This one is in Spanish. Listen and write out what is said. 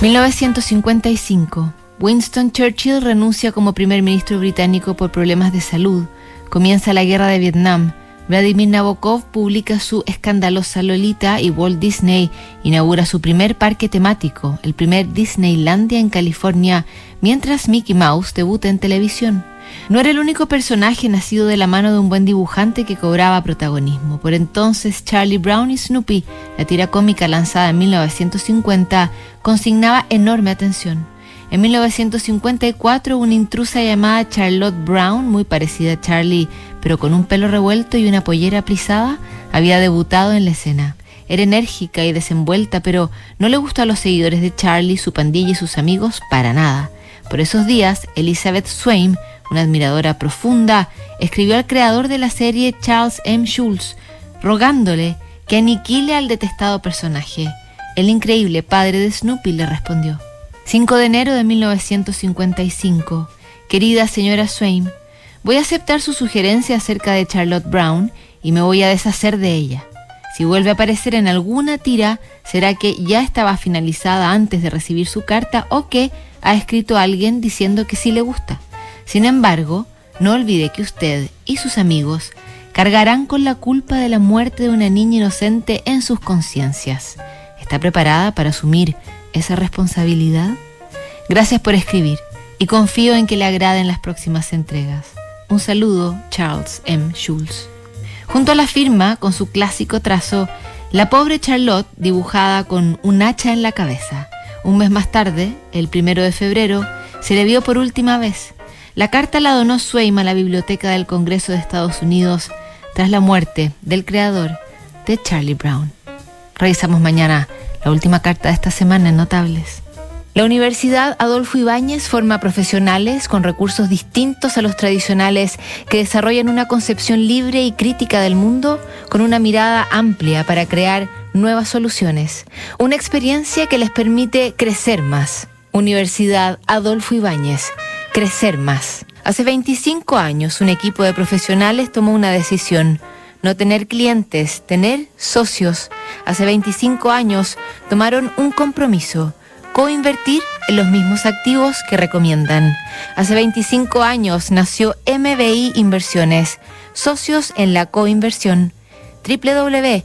1955. Winston Churchill renuncia como primer ministro británico por problemas de salud. Comienza la guerra de Vietnam. Vladimir Nabokov publica su escandalosa Lolita y Walt Disney inaugura su primer parque temático, el primer Disneylandia en California, mientras Mickey Mouse debuta en televisión. No era el único personaje nacido de la mano de un buen dibujante que cobraba protagonismo. Por entonces, Charlie Brown y Snoopy, la tira cómica lanzada en 1950, consignaba enorme atención. En 1954, una intrusa llamada Charlotte Brown, muy parecida a Charlie, pero con un pelo revuelto y una pollera plisada, había debutado en la escena. Era enérgica y desenvuelta, pero no le gustó a los seguidores de Charlie, su pandilla y sus amigos para nada. Por esos días, Elizabeth Swain, una admiradora profunda, escribió al creador de la serie Charles M. Schulz, rogándole que aniquile al detestado personaje. El increíble padre de Snoopy le respondió. 5 de enero de 1955. Querida señora Swain, voy a aceptar su sugerencia acerca de Charlotte Brown y me voy a deshacer de ella. Si vuelve a aparecer en alguna tira, será que ya estaba finalizada antes de recibir su carta o que ha escrito alguien diciendo que sí le gusta. Sin embargo, no olvide que usted y sus amigos cargarán con la culpa de la muerte de una niña inocente en sus conciencias. ¿Está preparada para asumir esa responsabilidad? Gracias por escribir y confío en que le agraden las próximas entregas. Un saludo, Charles M. Schulz. Junto a la firma, con su clásico trazo, la pobre Charlotte dibujada con un hacha en la cabeza. Un mes más tarde, el primero de febrero, se le vio por última vez. La carta la donó a la Biblioteca del Congreso de Estados Unidos tras la muerte del creador de Charlie Brown. Revisamos mañana la última carta de esta semana en Notables. La Universidad Adolfo Ibáñez forma profesionales con recursos distintos a los tradicionales que desarrollan una concepción libre y crítica del mundo con una mirada amplia para crear nuevas soluciones. Una experiencia que les permite crecer más. Universidad Adolfo Ibáñez, crecer más. Hace 25 años un equipo de profesionales tomó una decisión no tener clientes, tener socios. Hace 25 años tomaron un compromiso, coinvertir en los mismos activos que recomiendan. Hace 25 años nació MBI Inversiones, socios en la coinversión www.mbi.cl.